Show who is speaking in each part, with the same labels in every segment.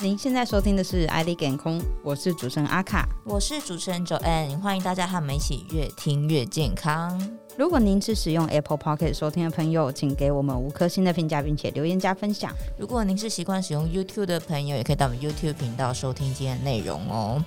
Speaker 1: 您现在收听的是《爱丽健空》，我是主持人阿卡，
Speaker 2: 我是主持人 Joanne，欢迎大家和我们一起越听越健康。
Speaker 1: 如果您是使用 Apple Podcast 收听的朋友，请给我们五颗星的评价，并且留言加分享。
Speaker 2: 如果您是习惯使用 YouTube 的朋友，也可以到我们 YouTube 频道收听今天的内容哦。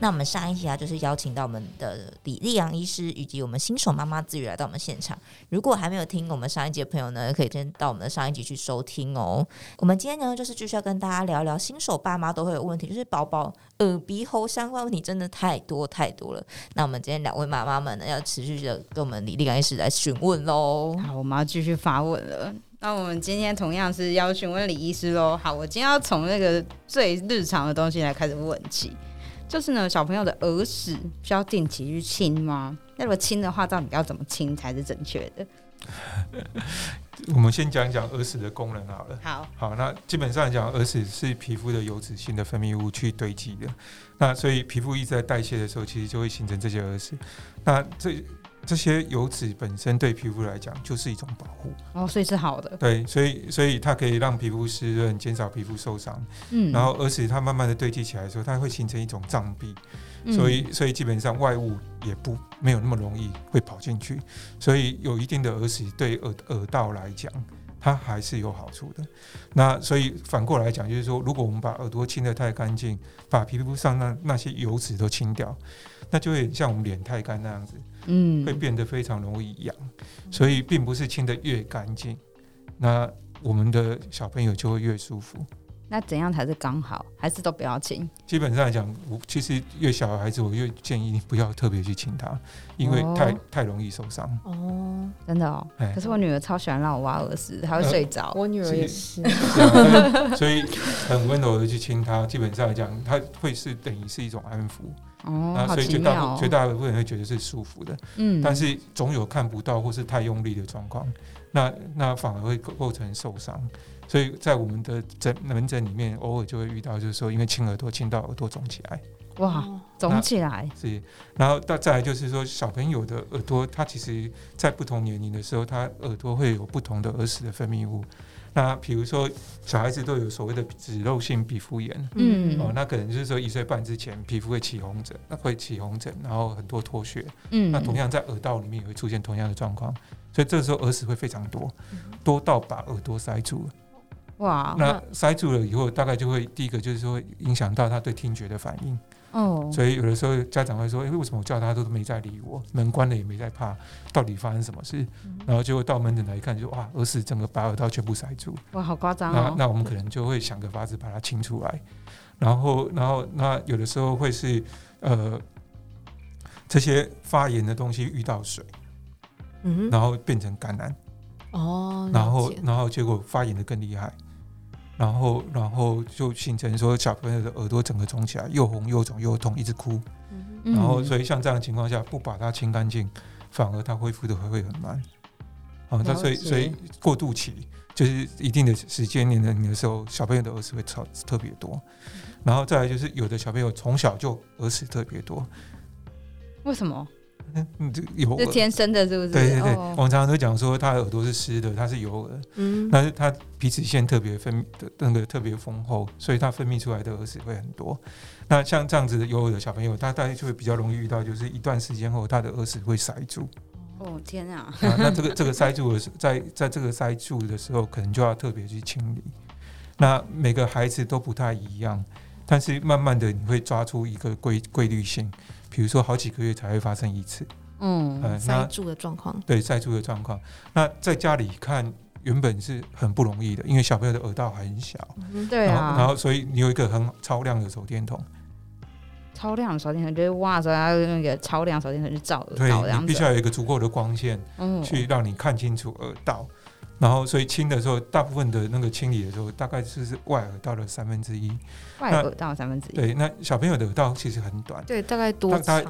Speaker 2: 那我们上一集啊，就是邀请到我们的李丽阳医师以及我们新手妈妈子宇来到我们现场。如果还没有听我们上一集的朋友呢，可以先到我们的上一集去收听哦。我们今天呢，就是继续要跟大家聊聊新手爸妈都会有问题，就是宝宝耳鼻喉相关问题真的太多太多了。那我们今天两位妈妈们呢，要持续的跟我们李丽阳医师来询问喽。
Speaker 1: 好，我们要继续发问了。那我们今天同样是要询问李医师喽。好，我今天要从那个最日常的东西来开始问起。就是呢，小朋友的耳屎需要定期去清吗？那如果清的话，到底要怎么清才是正确的？
Speaker 3: 我们先讲一讲耳屎的功能好了。
Speaker 1: 好，
Speaker 3: 好，那基本上讲，耳屎是皮肤的油脂性的分泌物去堆积的。那所以皮肤一直在代谢的时候，其实就会形成这些耳屎。那这这些油脂本身对皮肤来讲就是一种保护
Speaker 1: 哦，所以是好的。
Speaker 3: 对，所以所以它可以让皮肤湿润，减少皮肤受伤。嗯，然后耳屎它慢慢的堆积起来的时候，它会形成一种障壁，嗯、所以所以基本上外物也不没有那么容易会跑进去，所以有一定的耳屎对耳耳道来讲，它还是有好处的。那所以反过来讲，就是说，如果我们把耳朵清得太干净，把皮肤上那那些油脂都清掉，那就会像我们脸太干那样子。嗯，会变得非常容易痒，所以并不是清的越干净，那我们的小朋友就会越舒服。
Speaker 1: 那怎样才是刚好？还是都不要亲？
Speaker 3: 基本上来讲，我其实越小的孩子，我越建议你不要特别去亲他，因为太、哦、太容易受伤。
Speaker 1: 哦，真的哦。可是我女儿超喜欢让我挖耳屎，她会睡着、呃。
Speaker 4: 我女儿也 是。
Speaker 3: 所以很温柔的去亲她，基本上来讲，她会是等于是一种安抚。
Speaker 1: 哦，
Speaker 3: 那所以绝大部分、绝、哦、大部分人会觉得是舒服的。
Speaker 1: 嗯。
Speaker 3: 但是总有看不到或是太用力的状况，那那反而会构成受伤。所以在我们的诊门诊里面，偶尔就会遇到，就是说，因为亲耳朵亲到耳朵肿起来，
Speaker 1: 哇，肿起来
Speaker 3: 是。然后到再来就是说，小朋友的耳朵，他其实在不同年龄的时候，他耳朵会有不同的耳屎的分泌物。那比如说，小孩子都有所谓的脂漏性皮肤炎，嗯，哦，那可能就是说一岁半之前，皮肤会起红疹，那会起红疹，然后很多脱屑，嗯，那同样在耳道里面也会出现同样的状况，所以这时候耳屎会非常多，多到把耳朵塞住了。
Speaker 1: 哇，
Speaker 3: 那塞住了以后，大概就会第一个就是说影响到他对听觉的反应。哦，所以有的时候家长会说：“哎，为什么我叫他都没在理我，门关了也没在怕，到底发生什么事？”然后结果到门诊来一看，就哇，耳屎整个把耳道全部塞住。
Speaker 1: 哇，好夸张
Speaker 3: 哦！那那我们可能就会想个法子把它清出来。然后，然后那有的时候会是呃这些发炎的东西遇到水，嗯，然后变成感染。哦，然后然后结果发炎的更厉害。然后，然后就形成说小朋友的耳朵整个肿起来，又红又肿又痛，一直哭。然后，所以像这样的情况下，不把它清干净，反而它恢复的会会很慢。好，那所以所以过渡期就是一定的时间年龄的时候，小朋友的耳屎会超特别多。然后再来就是有的小朋友从小就耳屎特别多，
Speaker 1: 为什么？
Speaker 3: 嗯，这有
Speaker 1: 是天生的，是不是？
Speaker 3: 对对对，哦、我们常常都讲说，他耳朵是湿的，他是有耳，嗯，但是他皮脂腺特别分泌的那个特别丰厚，所以他分泌出来的耳屎会很多。那像这样子的有耳的小朋友，他大概就会比较容易遇到，就是一段时间后，他的耳屎会塞住。
Speaker 1: 哦天啊！
Speaker 3: 啊那这个这个塞住的时，在在这个塞住的时候，可能就要特别去清理。那每个孩子都不太一样，但是慢慢的你会抓出一个规规律性。比如说好几个月才会发生一次，
Speaker 4: 嗯，呃、塞住的状况，
Speaker 3: 对，塞住的状况。那在家里看原本是很不容易的，因为小朋友的耳道很小，
Speaker 1: 嗯、对啊，
Speaker 3: 然后所以你有一个很超亮的手电筒，
Speaker 1: 超亮的手电筒就是哇塞它那个超亮手电筒去照耳道，
Speaker 3: 对，你必须要有一个足够的光线，嗯，去让你看清楚耳道。然后，所以清的时候，大部分的那个清理的时候，大概就是外耳道的三分之一。
Speaker 1: 外耳道三分之一。
Speaker 3: 对，那小朋友的耳道其实很短。
Speaker 4: 对，大概多长？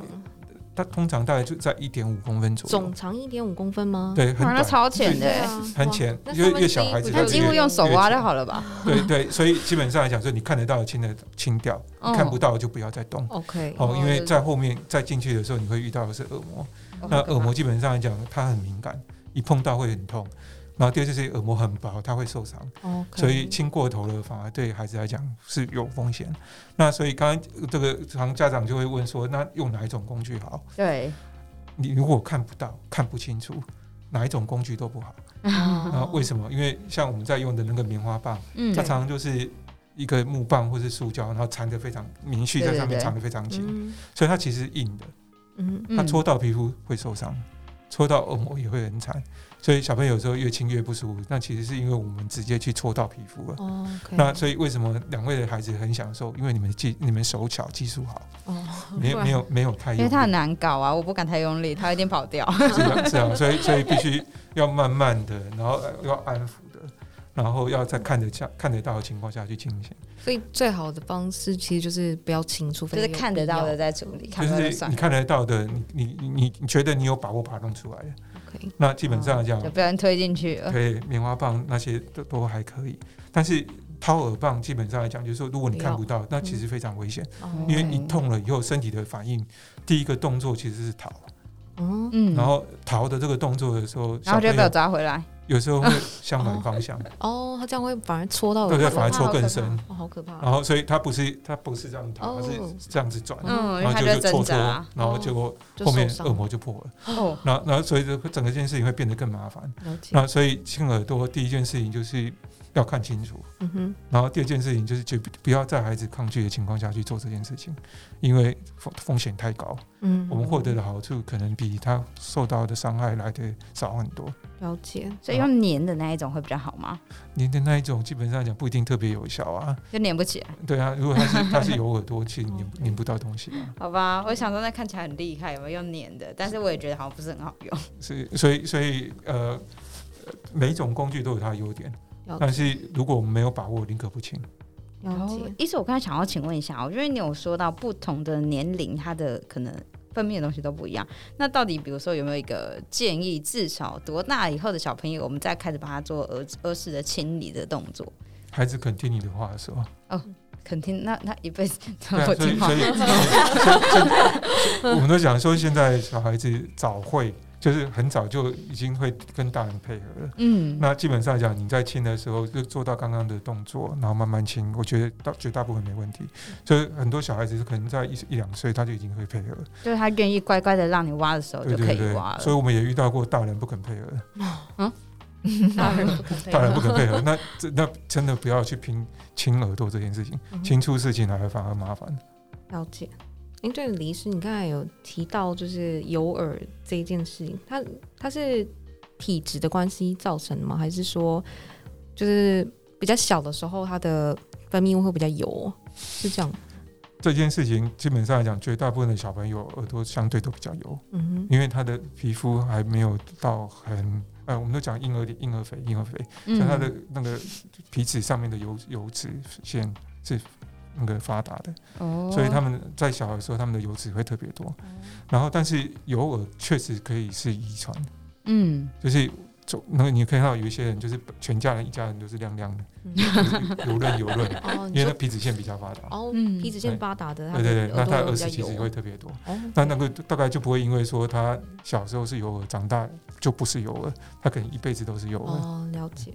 Speaker 3: 它通常大概就在一点五公分左右。
Speaker 4: 总长一点五公分吗？
Speaker 3: 对，很短，
Speaker 1: 超浅的，
Speaker 3: 很浅。因为越小孩子，
Speaker 1: 他几乎用手挖就好了吧？
Speaker 3: 对对，所以基本上来讲，说你看得到的清的清掉，看不到就不要再动。
Speaker 4: OK。
Speaker 3: 哦，因为在后面再进去的时候，你会遇到的是耳膜。那耳膜基本上来讲，它很敏感，一碰到会很痛。然后第二就是耳膜很薄，它会受伤。Okay. 所以轻过头了反而对孩子来讲是有风险。那所以刚刚这个常家长就会问说，那用哪一种工具好？
Speaker 1: 对，
Speaker 3: 你如果看不到、看不清楚，哪一种工具都不好。啊为什么？因为像我们在用的那个棉花棒，嗯，它常常就是一个木棒或是塑胶，然后缠得非常棉絮在上面缠得非常紧，所以它其实硬的。嗯，它戳到皮肤会受伤。戳到耳膜也会很惨，所以小朋友有时候越亲越不舒服。那其实是因为我们直接去戳到皮肤了。哦，okay、那所以为什么两位的孩子很享受？因为你们技、你们手巧、技术好。哦，没没有没有太用力，
Speaker 1: 因为他很难搞啊，我不敢太用力，他有点跑掉。
Speaker 3: 是啊，是啊，所以所以必须要慢慢的，然后要安抚的，然后要在看得下、看得到的情况下去进行。
Speaker 4: 所以最好的方式其实就是不要清楚，
Speaker 1: 就是看得到的在处理，
Speaker 3: 就是你看得到的，你你你你觉得你有把握把它弄出来那基本上讲
Speaker 1: 就不要推进去了。
Speaker 3: 对，棉花棒那些都都还可以，但是掏耳棒基本上来讲，就是说如果你看不到，那其实非常危险，因为你痛了以后，身体的反应第一个动作其实是逃，嗯，然后逃的这个动作的时候，
Speaker 1: 然后就被我抓回来。
Speaker 3: 有时候会相反方向
Speaker 4: 哦，他这样会反而戳到，
Speaker 3: 对对，反而戳更深，
Speaker 4: 好可怕。
Speaker 3: 然后所以他不是他不是这样逃，他是这样子转，
Speaker 1: 然
Speaker 3: 后就就戳戳，然后结果后面恶魔就破了。哦，然后然后所以这整个件事情会变得更麻烦。那所以亲耳朵第一件事情就是。要看清楚，嗯哼。然后第二件事情就是，就不要在孩子抗拒的情况下去做这件事情，因为风风险太高。嗯，我们获得的好处可能比他受到的伤害来的少很多。
Speaker 4: 了解，
Speaker 1: 所以用粘的那一种会比较好吗？
Speaker 3: 粘的那一种基本上讲不一定特别有效啊，
Speaker 1: 就粘不起来。
Speaker 3: 对啊，如果他是 他是有耳朵，其实粘粘不到东西啊。
Speaker 1: 好吧，我想说那看起来很厉害，有没有用粘的？但是我也觉得好像不是很好用。
Speaker 3: 是，所以所以呃，每一种工具都有它的优点。但是如果我们没有把握，宁可不请。
Speaker 1: 然后，意思我刚才想要请问一下，我觉得你有说到不同的年龄，他的可能分泌的东西都不一样。那到底，比如说有没有一个建议，至少多大以后的小朋友，我们再开始帮他做耳耳屎的清理的动作？
Speaker 3: 孩子肯听你的话的时候，
Speaker 1: 哦，肯听，那那一辈子
Speaker 3: 怎么听话？我们都讲说，现在小孩子早会。就是很早就已经会跟大人配合了，嗯，那基本上讲，你在亲的时候就做到刚刚的动作，然后慢慢亲，我觉得大绝大部分没问题。所以很多小孩子是可能在一一两岁他就已经会配合了，
Speaker 1: 就是他愿意乖乖的让你挖的时候就可以挖了。
Speaker 3: 所以我们也遇到过大人不肯配合，
Speaker 1: 嗯，大人不肯配合，
Speaker 3: 大人不肯配合，那那真的不要去拼亲耳朵这件事情，亲出事情来反而麻烦。
Speaker 4: 了解。因为对李医师，你刚才有提到就是有耳这一件事情，它它是体质的关系造成的吗？还是说就是比较小的时候，它的分泌物会比较油？是这样？
Speaker 3: 这件事情基本上来讲，绝大部分的小朋友耳朵相对都比较油，嗯哼，因为他的皮肤还没有到很呃，我们都讲婴儿的婴儿肥，婴儿肥，像他的那个皮脂上面的油油脂腺是。那个发达的，所以他们在小的时候，他们的油脂会特别多。然后，但是油耳确实可以是遗传，嗯，就是那个你可以看到有一些人，就是全家人一家人都是亮亮的，油润油润，因为那皮脂腺比较发达。
Speaker 4: 哦，皮脂腺发达的，
Speaker 3: 对对对，那他的耳屎其实会特别多。那那个大概就不会因为说他小时候是油耳，长大就不是油耳，他可能一辈子都是油耳。
Speaker 4: 哦，了解。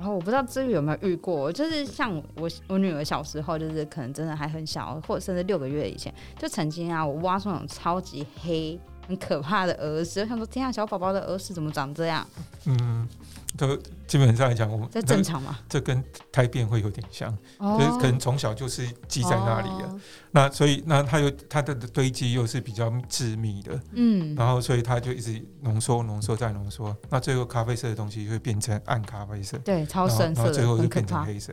Speaker 1: 然后我不知道芝宇有没有遇过，就是像我我女儿小时候，就是可能真的还很小，或者甚至六个月以前，就曾经啊，我挖出那种超级黑、很可怕的耳屎，我想说天啊，小宝宝的耳屎怎么长这样？嗯。
Speaker 3: 都基本上来讲，我们
Speaker 1: 这正常嘛？
Speaker 3: 这跟胎便会有点像，哦、就是可能从小就是积在那里了。哦、那所以那它又它的堆积又是比较致密的，嗯，然后所以它就一直浓缩、浓缩再浓缩，那最后咖啡色的东西会变成暗咖啡色，
Speaker 1: 对，超深色，
Speaker 3: 然后最后就变成黑色。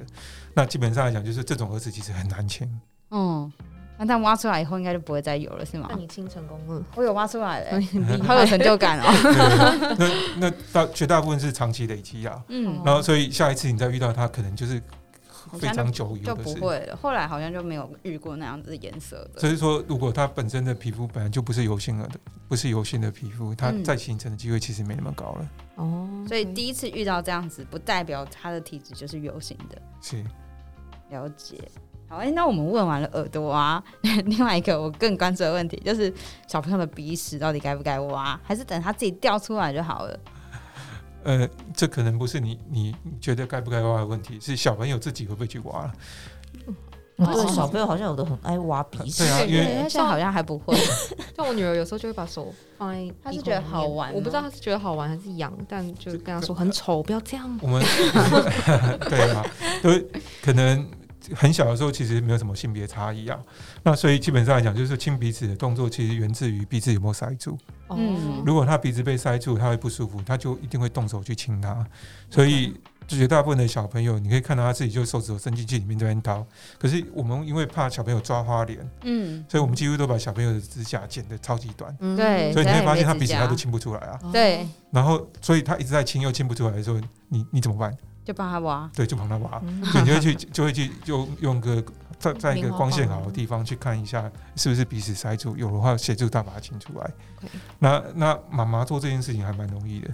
Speaker 3: 那基本上来讲，就是这种耳屎其实很难清。嗯。
Speaker 1: 那它挖出来以后，应该就不会再有了，是吗？
Speaker 4: 那你清成功了，
Speaker 1: 我有挖出来了，好有成就感哦。
Speaker 3: 那那大绝大部分是长期累积啊，嗯，然后所以下一次你再遇到它，可能就是非常久以后的事，
Speaker 1: 就不会了。后来好像就没有遇过那样子的颜色的。
Speaker 3: 所以说，如果它本身的皮肤本来就不是油性的，不是油性的皮肤，它再形成的机会其实没那么高了。
Speaker 1: 哦，所以第一次遇到这样子，不代表它的体质就是油性的。
Speaker 3: 是，
Speaker 1: 了解。好，哎、欸，那我们问完了耳朵啊，另外一个我更关注的问题就是小朋友的鼻屎到底该不该挖，还是等他自己掉出来就好了？
Speaker 3: 呃，这可能不是你你觉得该不该挖的问题，是小朋友自己会不会去挖。
Speaker 2: 对，小朋友好像有的很爱挖鼻屎。
Speaker 3: 对啊，因为
Speaker 1: 现在好像还不会。
Speaker 4: 像我女儿有时候就会把手放在，
Speaker 1: 她是觉得好玩，
Speaker 4: 我不知道她是觉得好玩还是痒，但就跟她说很丑，不要这样。
Speaker 3: 我们对啊，都可能很小的时候其实没有什么性别差异啊。那所以基本上来讲，就是亲鼻子的动作其实源自于鼻子有没有塞住。嗯，如果他鼻子被塞住，他会不舒服，他就一定会动手去亲他。所以。绝大部分的小朋友，你可以看到他自己就手指头伸进去里面这边掏。可是我们因为怕小朋友抓花脸，嗯，所以我们几乎都把小朋友的指甲剪得超级短，
Speaker 1: 对，
Speaker 3: 所以你会发现他鼻子他都亲不出来啊。
Speaker 1: 对，
Speaker 3: 然后所以他一直在亲又亲不出来的时候，你你怎么办？
Speaker 1: 就帮他挖，
Speaker 3: 对，就帮他挖。所以你会去就会去 就用个在在一个光线好的地方去看一下是不是鼻屎塞住，有的话协助他把它清出来。那那妈妈做这件事情还蛮容易的。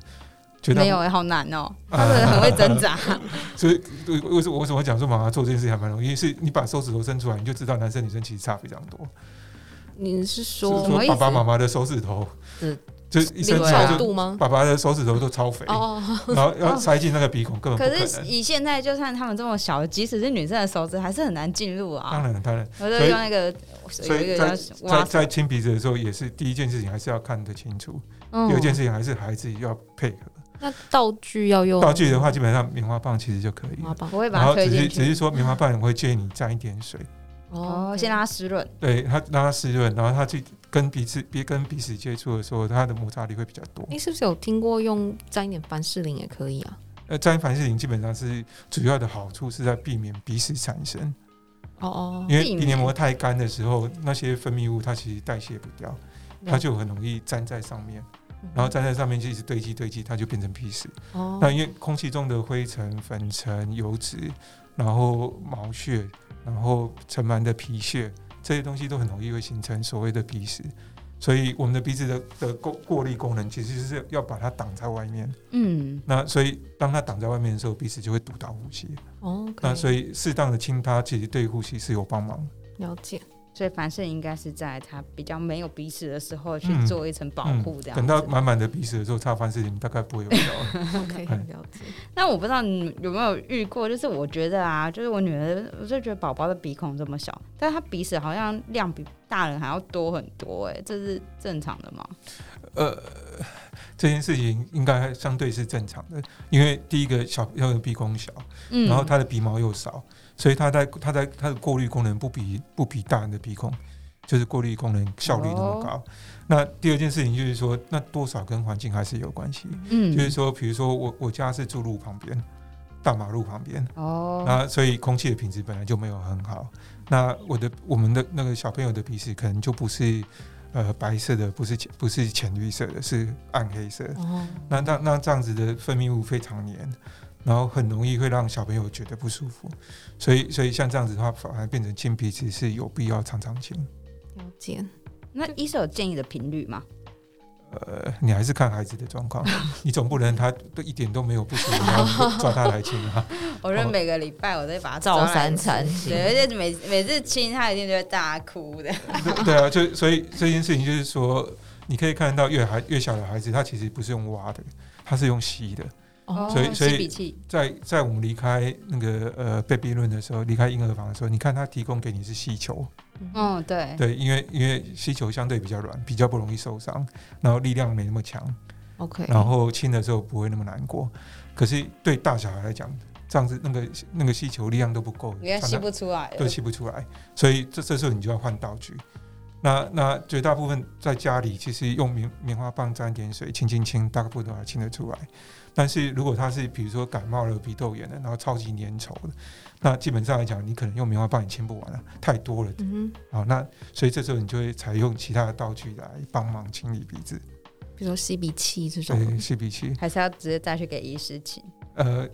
Speaker 1: 没有哎、欸，好难哦、喔，他们很会挣扎。
Speaker 3: 所以，为什么为什么讲说妈妈做这件事情还蛮容易？是你把手指头伸出来，你就知道男生女生其实差非常多。
Speaker 4: 你是说，
Speaker 3: 是说爸爸妈妈的手指头，就一伸出来就爸爸的手指头都超肥，然后要塞进那个鼻孔根本不可能。
Speaker 1: 可是以现在，就算他们这么小，即使是女生的手指，还是很难进入啊。
Speaker 3: 当然，当然，
Speaker 1: 我就用那个，
Speaker 3: 所以在在在亲鼻子的时候，也是第一件事情还是要看得清楚，第二件事情还是孩子要配合。
Speaker 4: 那道具要用
Speaker 3: 道具的话，基本上棉花棒其实就可以。棉花
Speaker 1: 棒，我会把它推进去。
Speaker 3: 然后只是只是说棉花棒，我会建议你沾一点水。
Speaker 1: 哦，先让它湿润。
Speaker 3: 对，它让它湿润，然后它去跟鼻子别跟鼻屎接触的时候，它的摩擦力会比较多。
Speaker 4: 你是不是有听过用沾一点凡士林也可以啊？
Speaker 3: 呃，沾凡士林基本上是主要的好处是在避免鼻屎产生。
Speaker 4: 哦哦。
Speaker 3: 因为鼻黏膜太干的时候，那些分泌物它其实代谢不掉，它就很容易粘在上面。然后粘在上面就一直堆积堆积，它就变成鼻屎。哦。那因为空气中的灰尘、粉尘、油脂，然后毛屑，然后尘螨的皮屑，这些东西都很容易会形成所谓的鼻屎。所以我们的鼻子的的过过滤功能其实是要把它挡在外面。嗯。那所以当它挡在外面的时候，鼻子就会堵到呼吸。哦。那所以适当的亲它，其实对呼吸是有帮忙。
Speaker 4: 了解。
Speaker 1: 所以凡士应该是在它比较没有鼻屎的时候去做一层保护，这样、嗯嗯。
Speaker 3: 等到满满的鼻屎的时候，擦凡士林大概不会有效。
Speaker 4: OK，了解。
Speaker 1: 那我不知道你有没有遇过，就是我觉得啊，就是我女儿，我就觉得宝宝的鼻孔这么小，但是她鼻屎好像量比大人还要多很多，哎，这是正常的吗？
Speaker 3: 呃，这件事情应该相对是正常的，因为第一个小朋友的鼻孔小，嗯，然后他的鼻毛又少。所以他在它在它的过滤功能不比不比大人的鼻孔，就是过滤功能效率那么高。哦、那第二件事情就是说，那多少跟环境还是有关系。嗯，就是说，比如说我我家是住路旁边，大马路旁边。哦。那所以空气的品质本来就没有很好。那我的我们的那个小朋友的鼻屎可能就不是呃白色的，不是浅不是浅绿色的，是暗黑色。哦。那那那这样子的分泌物非常黏。然后很容易会让小朋友觉得不舒服，所以所以像这样子的话，反而变成清鼻子是有必要常常清。
Speaker 4: 了解。
Speaker 1: 那医生有建议的频率吗？
Speaker 3: 呃，你还是看孩子的状况，你总不能他都一点都没有不舒服，然后 抓他来亲啊。
Speaker 1: 我说每个礼拜我都把他
Speaker 2: 照三餐，
Speaker 1: 对，而且每每次亲他一定就会大哭的。
Speaker 3: 对，对啊，就所以这件事情就是说，你可以看到越孩越小的孩子，他其实不是用挖的，他是用吸的。所以，所以，在在我们离开那个呃 baby room 的时候，离开婴儿房的时候，你看他提供给你是吸球，
Speaker 1: 嗯，对，
Speaker 3: 对，因为因为吸球相对比较软，比较不容易受伤，然后力量没那么强
Speaker 4: ，OK，
Speaker 3: 然后亲的时候不会那么难过。可是对大小孩来讲，这样子那个那个吸球力量都不够，
Speaker 1: 应该吸不出来，
Speaker 3: 都吸不出来，所以这这时候你就要换道具。那那绝大部分在家里，其实用棉棉花棒沾点水，轻轻亲，大部分都还清得出来。但是如果他是比如说感冒了、鼻窦炎的，然后超级粘稠的，那基本上来讲，你可能用棉花棒也清不完了，太多了。嗯哼。好，那所以这时候你就会采用其他的道具来帮忙清理鼻子，
Speaker 4: 比如说吸鼻器这种。
Speaker 3: 对，吸鼻器。
Speaker 1: 还是要直接带去给医师请？
Speaker 3: 呃，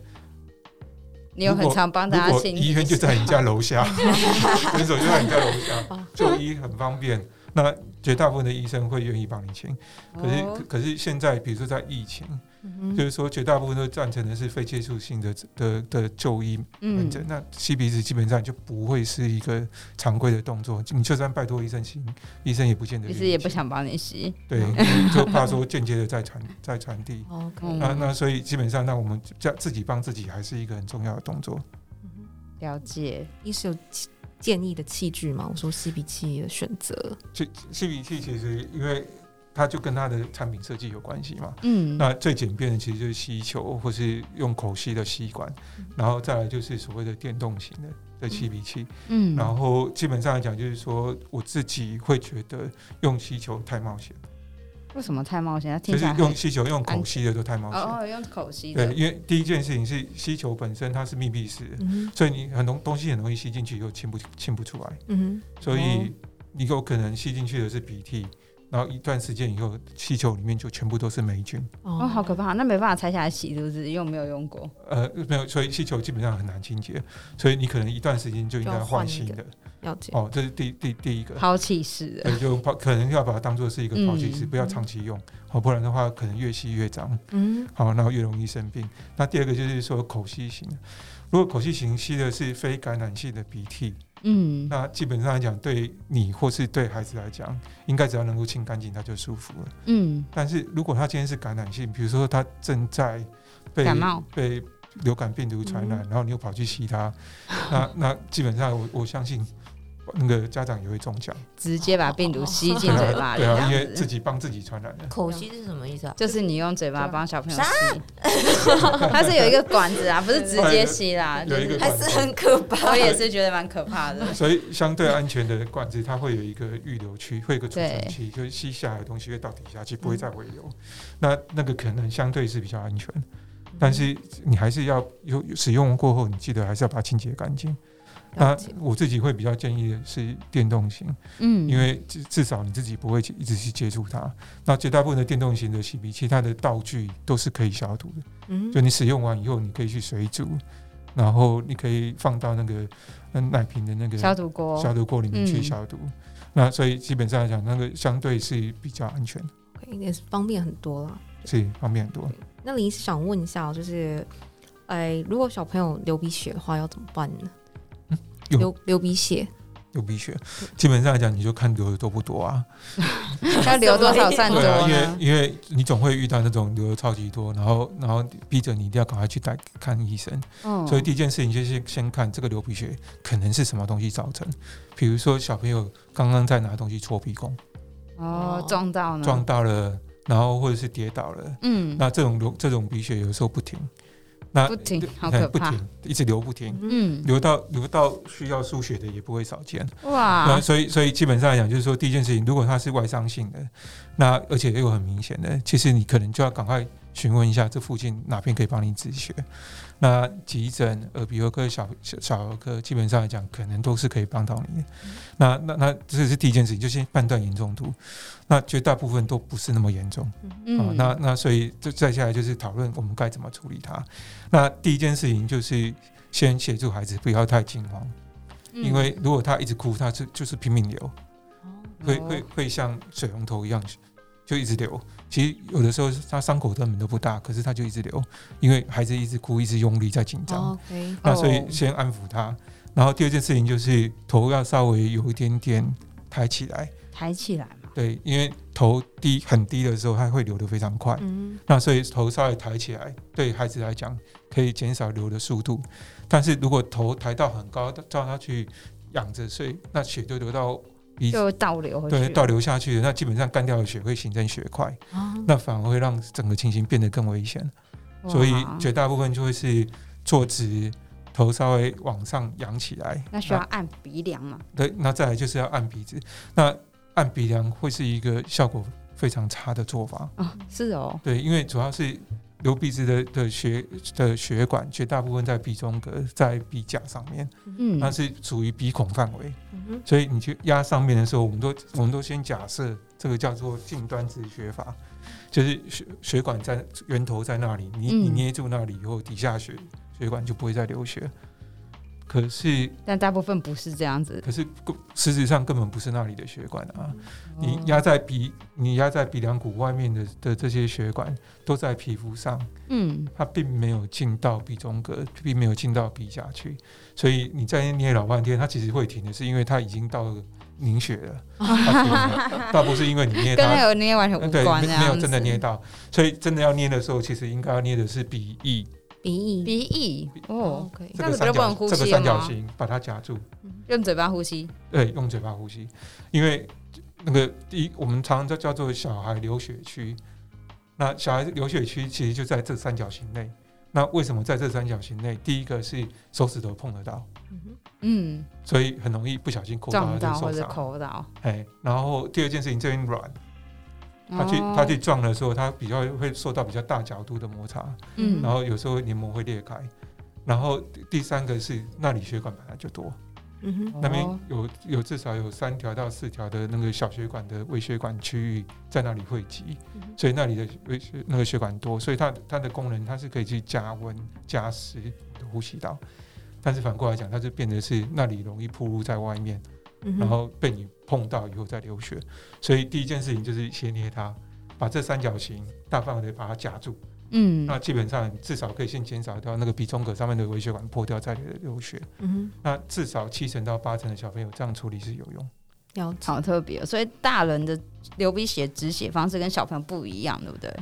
Speaker 1: 你有很常帮大家清？
Speaker 3: 医院就在你家楼下，诊所就在你家楼下，就医很方便。那绝大部分的医生会愿意帮你清，可是、
Speaker 1: 哦、
Speaker 3: 可是现在比如说在疫情。
Speaker 4: 嗯、
Speaker 3: 就是说，绝大部分都赞成的是非接触性的的的就医门诊。嗯、那吸鼻子基本上就不会是一个常规的动作。你就算拜托医生吸，医生也不见得。
Speaker 1: 其实也不想帮你吸。
Speaker 3: 对，就怕说 间接的在传在传
Speaker 4: 递。
Speaker 3: 那那所以基本上，那我们叫自己帮自己，还是一个很重要的动作。
Speaker 1: 了解，
Speaker 4: 医生有建议的器具吗？我说吸鼻器的选择。
Speaker 3: 吸吸鼻器其实因为。它就跟它的产品设计有关系嘛，
Speaker 1: 嗯，
Speaker 3: 那最简便的其实就是吸球，或是用口吸的吸管，然后再来就是所谓的电动型的的吸鼻器，
Speaker 1: 嗯，
Speaker 3: 然后基本上来讲，就是说我自己会觉得用吸球太冒险。
Speaker 1: 为什么太冒险？
Speaker 3: 就是用吸球用口吸的都太冒险。
Speaker 1: 哦，用口吸的。
Speaker 3: 对，因为第一件事情是吸球本身它是密闭式的，
Speaker 4: 嗯、
Speaker 3: 所以你很多东西很容易吸进去又清不清不出来，
Speaker 4: 嗯，
Speaker 3: 所以你有可能吸进去的是鼻涕。然后一段时间以后，气球里面就全部都是霉菌。
Speaker 1: 哦，好可怕！那没办法拆下来洗，是不是？用没有用过？
Speaker 3: 呃，没有，所以气球基本上很难清洁，所以你可能一段时间就应该换新的。
Speaker 4: 了解。
Speaker 3: 哦，这是第第第一个
Speaker 1: 抛弃式的。
Speaker 3: 对，就可能要把它当做是一个抛弃式，
Speaker 1: 嗯、
Speaker 3: 不要长期用，好，不然的话可能越吸越脏。
Speaker 4: 嗯。
Speaker 3: 好，然后越容易生病。那第二个就是说口吸型，如果口吸型吸的是非感染性的鼻涕。
Speaker 1: 嗯，
Speaker 3: 那基本上来讲，对你或是对孩子来讲，应该只要能够清干净，他就舒服了。
Speaker 1: 嗯，
Speaker 3: 但是如果他今天是感染性，比如说他正在被
Speaker 1: 感冒、
Speaker 3: 被流感病毒传染，然后你又跑去吸他，那那基本上我我相信。那个家长也会中奖，
Speaker 1: 直接把病毒吸进嘴巴里，
Speaker 3: 对啊，因为自己帮自己传染的。
Speaker 2: 口吸是什么意思啊？
Speaker 1: 就是你用嘴巴帮小朋友吸，它是有一个管子啊，不是直接吸啦，
Speaker 3: 有一个
Speaker 2: 还是很可怕。
Speaker 1: 我也是觉得蛮可怕的。
Speaker 3: 所以相对安全的管子，它会有一个预留区，会有一个储存区，就是吸下来的东西会到底下去，不会再回流。那那个可能相对是比较安全，但是你还是要有使用过后，你记得还是要把它清洁干净。那我自己会比较建议的是电动型，
Speaker 1: 嗯，
Speaker 3: 因为至至少你自己不会一直去接触它。那绝大部分的电动型的洗鼻器，它的道具都是可以消毒的。嗯，就你使用完以后，你可以去水煮，然后你可以放到那个奶瓶的那个
Speaker 1: 消毒锅
Speaker 3: 消毒锅里面去消毒。嗯、那所以基本上来讲，那个相对是比较安全的，
Speaker 4: 也是方便很多了。
Speaker 3: 是方便很多。
Speaker 4: 那李医师想问一下，就是，哎，如果小朋友流鼻血的话，要怎么办呢？流流鼻血，
Speaker 3: 流鼻血，基本上来讲，你就看流的多不多啊？
Speaker 1: 要流多少算多呢？
Speaker 3: 因为因为你总会遇到那种流的超级多，然后然后逼着你一定要赶快去带看医生。
Speaker 1: 嗯，
Speaker 3: 所以第一件事情就是先看这个流鼻血可能是什么东西造成，比如说小朋友刚刚在拿东西戳鼻孔，
Speaker 1: 哦，撞到了，
Speaker 3: 撞到了，然后或者是跌倒了，
Speaker 1: 嗯，
Speaker 3: 那这种流这种鼻血有时候不停。那
Speaker 1: 不停，好可怕，
Speaker 3: 不停，一直流不停，
Speaker 1: 嗯，
Speaker 3: 流到流到需要输血的也不会少见，
Speaker 1: 哇，
Speaker 3: 那所以所以基本上来讲，就是说第一件事情，如果它是外伤性的，那而且又很明显的，其实你可能就要赶快询问一下这附近哪边可以帮你止血。那急诊、耳鼻喉科、小小小儿科，基本上来讲，可能都是可以帮到你的。那那那这是第一件事情，就先判断严重度。那绝大部分都不是那么严重，
Speaker 1: 嗯，
Speaker 3: 哦、那那所以就再下来就是讨论我们该怎么处理它。那第一件事情就是先协助孩子不要太惊慌，嗯、因为如果他一直哭，他就就是拼命流，会会会像水龙头一样。就一直流，其实有的时候他伤口根本都不大，可是他就一直流，因为孩子一直哭，一直用力在紧张。
Speaker 4: Oh, okay.
Speaker 3: 那所以先安抚他，然后第二件事情就是头要稍微有一点点抬起来，
Speaker 1: 抬起来嘛。
Speaker 3: 对，因为头低很低的时候，它会流得非常快。
Speaker 4: 嗯，
Speaker 3: 那所以头稍微抬起来，对孩子来讲可以减少流的速度。但是如果头抬到很高，叫他去仰着睡，那血就流到。
Speaker 1: 就倒流回去，
Speaker 3: 对，倒流下去，那基本上干掉的血会形成血块，
Speaker 1: 哦、
Speaker 3: 那反而会让整个情形变得更危险。所以绝大部分就会是坐直，头稍微往上扬起来。
Speaker 1: 那需要按鼻梁吗？
Speaker 3: 对，那再来就是要按鼻子。那按鼻梁会是一个效果非常差的做法。
Speaker 1: 哦，是哦。
Speaker 3: 对，因为主要是。流鼻子的的血的血管绝大部分在鼻中隔，在鼻甲上面，
Speaker 1: 嗯，
Speaker 3: 那是属于鼻孔范围，
Speaker 4: 嗯，
Speaker 3: 所以你去压上面的时候，我们都我们都先假设这个叫做近端止血法，就是血血管在源头在那里，你你捏住那里以后，底下血血管就不会再流血。可是，
Speaker 1: 但大部分不是这样子。
Speaker 3: 可是，实质上根本不是那里的血管啊！
Speaker 1: 哦、
Speaker 3: 你压在鼻，你压在鼻梁骨外面的的这些血管都在皮肤上，嗯，它并没有进到鼻中隔，并没有进到鼻甲去。所以你在捏老半天，它其实会停的是因为它已经到凝血了，倒不是因为你捏它，
Speaker 1: 跟那个捏完全无关，
Speaker 3: 对，没有真的捏到。所以真的要捏的时候，其实应该要捏的是鼻翼。
Speaker 4: 鼻翼，
Speaker 1: 鼻翼，哦，可以，
Speaker 3: 这个三角，这个三角形把它夹住，
Speaker 1: 用嘴巴呼吸。
Speaker 3: 对，用嘴巴呼吸，因为那个第一，我们常常叫叫做小孩流血区。那小孩流血区其实就在这三角形内。那为什么在这三角形内？第一个是手指头碰得到，嗯，所以很容易不小心抠到，
Speaker 1: 到或者抠到。
Speaker 3: 哎，然后第二件事情，这边软。他去它去撞的时候，它比较会受到比较大角度的摩擦，嗯，然后有时候黏膜会裂开，然后第三个是那里血管本来就多，嗯哼，那边有有至少有三条到四条的那个小血管的微血管区域在那里汇集，所以那里的微血那个血管多，所以它它的功能它是可以去加温加湿的呼吸道，但是反过来讲，它就变得是那里容易暴露在外面。然后被你碰到以后再流血，所以第一件事情就是先捏它，把这三角形大范围的把它夹住。嗯，那基本上至少可以先减少掉那个鼻中隔上面的微血管破掉再流血。嗯，那至少七成到八成的小朋友这样处理是有用。
Speaker 1: 要好特别，所以大人的流鼻血止血方式跟小朋友不一样，对不对？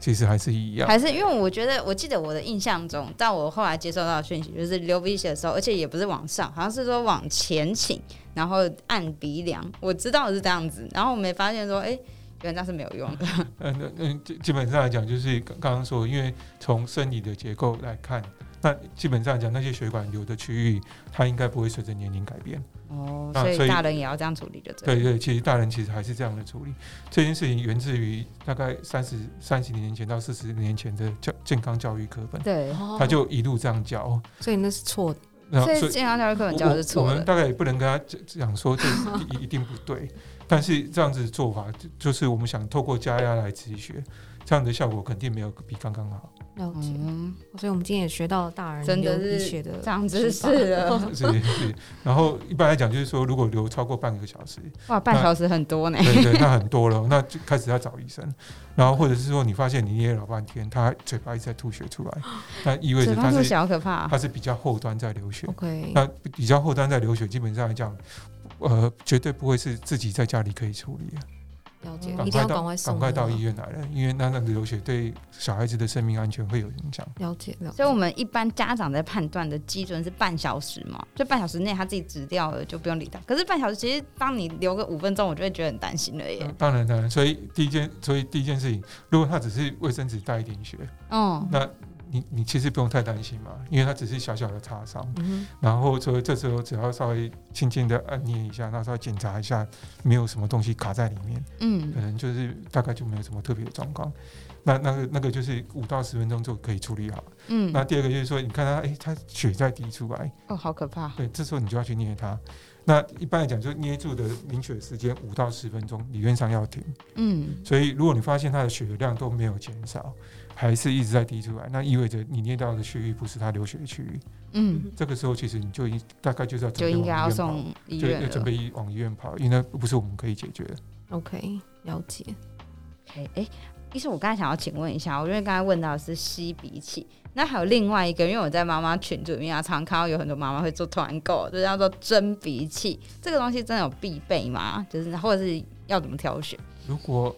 Speaker 3: 其实还是一样，
Speaker 1: 还是因为我觉得，我记得我的印象中，但我后来接收到的讯息就是流鼻血的时候，而且也不是往上，好像是说往前倾，然后按鼻梁。我知道是这样子，然后我没发现说，哎、欸，原来那是没有用的。
Speaker 3: 嗯嗯嗯，基本上来讲，就是刚刚说，因为从生理的结构来看，那基本上讲那些血管流的区域，它应该不会随着年龄改变。
Speaker 1: 哦，所以大人也要这样处理的。
Speaker 3: 对对，其实大人其实还是这样的处理。这件事情源自于大概三十三十年前到四十年前的教健康教育课本，对，他就一路这样教。
Speaker 4: 所以那是错的。
Speaker 1: 所以健康教育课本教的是错的。
Speaker 3: 我们大概也不能跟他讲说这一定不对，但是这样子做法，就是我们想透过加压来止血，这样的效果肯定没有比刚刚好。
Speaker 4: 了解，嗯，所以我们今天也学到了大人
Speaker 1: 真的是长知识了。
Speaker 3: 是是，然后一般来讲，就是说如果流超过半个小时，
Speaker 1: 哇，半小时很多呢。
Speaker 3: 对对，那很多了，那就开始要找医生。然后或者是说，你发现你捏了老半天，他嘴巴一直在吐血出来，那意味着他是
Speaker 1: 小可怕，
Speaker 3: 他是比较后端在流血。
Speaker 4: OK，
Speaker 3: 那比较后端在流血，基本上来讲，呃，绝对不会是自己在家里可以处理的。
Speaker 4: 了解，一定要赶快，
Speaker 3: 赶快到医院来了，因为那那个流血对小孩子的生命安全会有影响。
Speaker 4: 了解，了解。
Speaker 1: 所以我们一般家长在判断的基准是半小时嘛，就半小时内他自己止掉了，就不用理他。可是半小时其实当你留个五分钟，我就会觉得很担心了耶。
Speaker 3: 嗯、当然，当然。所以第一件，所以第一件事情，如果他只是卫生纸带一点血，哦，那。你你其实不用太担心嘛，因为它只是小小的擦伤，嗯、然后所以这时候只要稍微轻轻的按捏一下，那稍微检查一下，没有什么东西卡在里面，嗯，可能就是大概就没有什么特别的状况。那那个那个就是五到十分钟就可以处理好。嗯，那第二个就是说，你看它，哎，它血在滴出来，
Speaker 1: 哦，好可怕。
Speaker 3: 对，这时候你就要去捏它。那一般来讲，就捏住的凝血时间五到十分钟，理论上要停。嗯，所以如果你发现它的血量都没有减少，还是一直在滴出来，那意味着你捏到的区域不是他流血的区域。嗯，这个时候其实你就应大概就是要就应该要送医院，就准备往医院跑，因为那不是我们可以解决的。
Speaker 4: OK，了解。
Speaker 1: 哎哎、欸，医生，我刚才想要请问一下，我因为刚才问到的是吸鼻器，那还有另外一个，因为我在妈妈群组里面啊，常常看到有很多妈妈会做团购，就叫做蒸鼻器，这个东西真的有必备吗？就是或者是要怎么挑选？
Speaker 3: 如果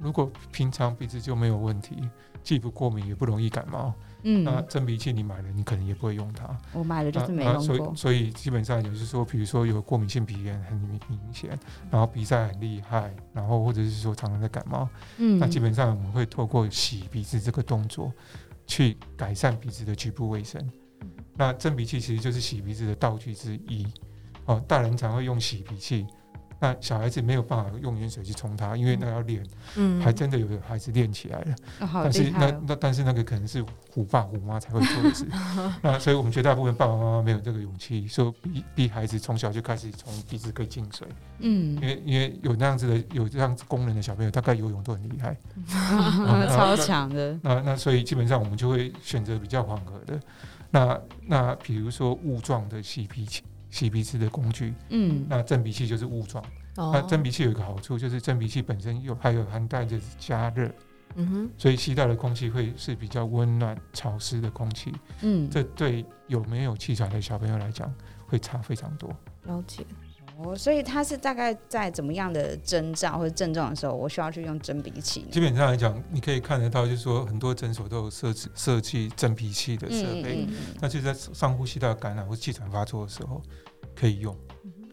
Speaker 3: 如果平常鼻子就没有问题，既不过敏也不容易感冒，嗯，那蒸鼻器你买了，你可能也不会用它。
Speaker 1: 我买了就是没用过。
Speaker 3: 所以所以基本上也就是说，比如说有过敏性鼻炎很明明显，然后鼻塞很厉害，然后或者是说常常在感冒，嗯，那基本上我们会透过洗鼻子这个动作去改善鼻子的局部卫生。那蒸鼻器其实就是洗鼻子的道具之一。哦，大人常会用洗鼻器。那小孩子没有办法用盐水去冲它，因为那要练，嗯，还真的有孩子练起来了。
Speaker 1: 哦、
Speaker 3: 但是那那但是那个可能是虎爸虎妈才会做的事。那所以我们绝大部分爸爸妈妈没有这个勇气，说逼逼孩子从小就开始从鼻子可以进水。嗯，因为因为有那样子的有这样子功能的小朋友，大概游泳都很厉害，
Speaker 1: 超强的。
Speaker 3: 那那，所以基本上我们就会选择比较缓和的。那那比如说雾状的洗鼻器、洗鼻子的工具，
Speaker 1: 嗯，
Speaker 3: 那正鼻器就是雾状。
Speaker 4: 哦、
Speaker 3: 那正鼻器有一个好处，就是正鼻器本身有还有含带着加热，
Speaker 4: 嗯哼，
Speaker 3: 所以吸到的空气会是比较温暖、潮湿的空气。
Speaker 1: 嗯，
Speaker 3: 这对有没有气喘的小朋友来讲，会差非常多。
Speaker 4: 了解。
Speaker 1: 哦，所以它是大概在怎么样的征兆或者症状的时候，我需要去用蒸鼻器？
Speaker 3: 基本上来讲，你可以看得到，就是说很多诊所都有设置设计蒸鼻器的设备，
Speaker 1: 嗯嗯嗯、
Speaker 3: 那就是在上呼吸道感染或气喘发作的时候可以用。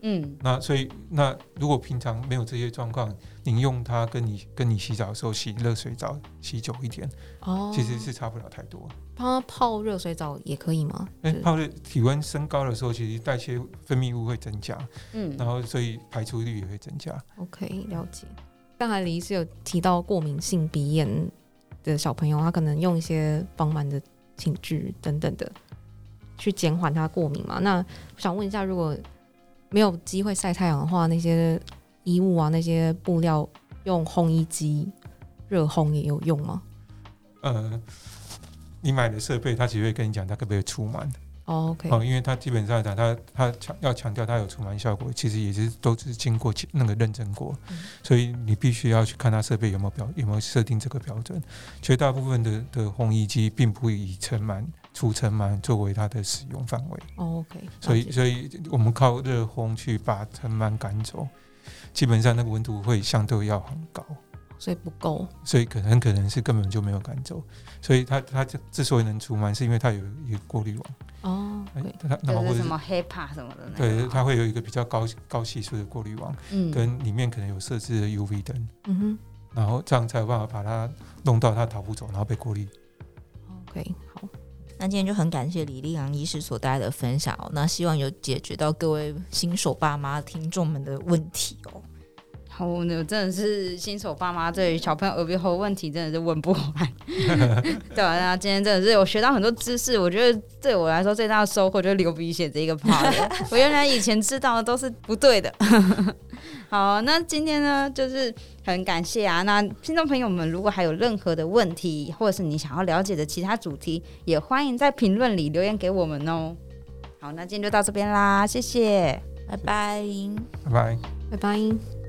Speaker 1: 嗯，
Speaker 3: 那所以那如果平常没有这些状况，您用它跟你跟你洗澡的时候洗热水澡洗久一点，
Speaker 4: 哦，
Speaker 3: 其实是差不了太多。
Speaker 4: 帮他泡热水澡也可以吗？
Speaker 3: 哎、欸，泡热体温升高的时候，其实代谢分泌物会增加，
Speaker 1: 嗯，
Speaker 3: 然后所以排出率也会增加。
Speaker 4: OK，了解。刚才李医师有提到过敏性鼻炎的小朋友，他可能用一些防螨的寝具等等的去减缓他过敏嘛？那我想问一下，如果没有机会晒太阳的话，那些衣物啊，那些布料用烘衣机热烘也有用吗？
Speaker 3: 呃，你买的设备，他只会跟你讲，他可不可以除螨。
Speaker 4: 哦，OK，
Speaker 3: 哦，因为他基本上讲，他他强要强调他有除螨效果，其实也是都是经过那个认证过，
Speaker 4: 嗯、
Speaker 3: 所以你必须要去看他设备有没有标有没有设定这个标准。绝大部分的的烘衣机并不以尘螨。除尘螨作为它的使用范围。
Speaker 4: Oh, OK，
Speaker 3: 所以所以我们靠热烘去把尘螨赶走，基本上那个温度会相对要很高，
Speaker 4: 所以不够，
Speaker 3: 所以可能很可能是根本就没有赶走。所以它它之所以能除螨，是因为它有一个过滤网。
Speaker 4: 哦，
Speaker 3: 它然后或者
Speaker 1: 什么 HEPA 什么的，
Speaker 3: 对，它会有一个比较高高系数的过滤网，
Speaker 1: 嗯，
Speaker 3: 跟里面可能有设置的 UV 灯，
Speaker 4: 嗯哼，
Speaker 3: 然后这样才有办法把它弄到它逃不走，然后被过滤。
Speaker 4: OK，好。
Speaker 2: 那今天就很感谢李丽阳医师所带来的分享哦，那希望有解决到各位新手爸妈听众们的问题哦。
Speaker 1: 好，我真的是新手爸妈，对于小朋友耳鼻喉问题真的是问不完。对啊，那今天真的是有学到很多知识，我觉得对我来说最大的收获就是流鼻血这一个 part。我原来以前知道的都是不对的。好，那今天呢，就是很感谢啊。那听众朋友们，如果还有任何的问题，或者是你想要了解的其他主题，也欢迎在评论里留言给我们哦。好，那今天就到这边啦，谢谢，
Speaker 2: 拜拜，
Speaker 3: 拜拜，
Speaker 4: 拜拜。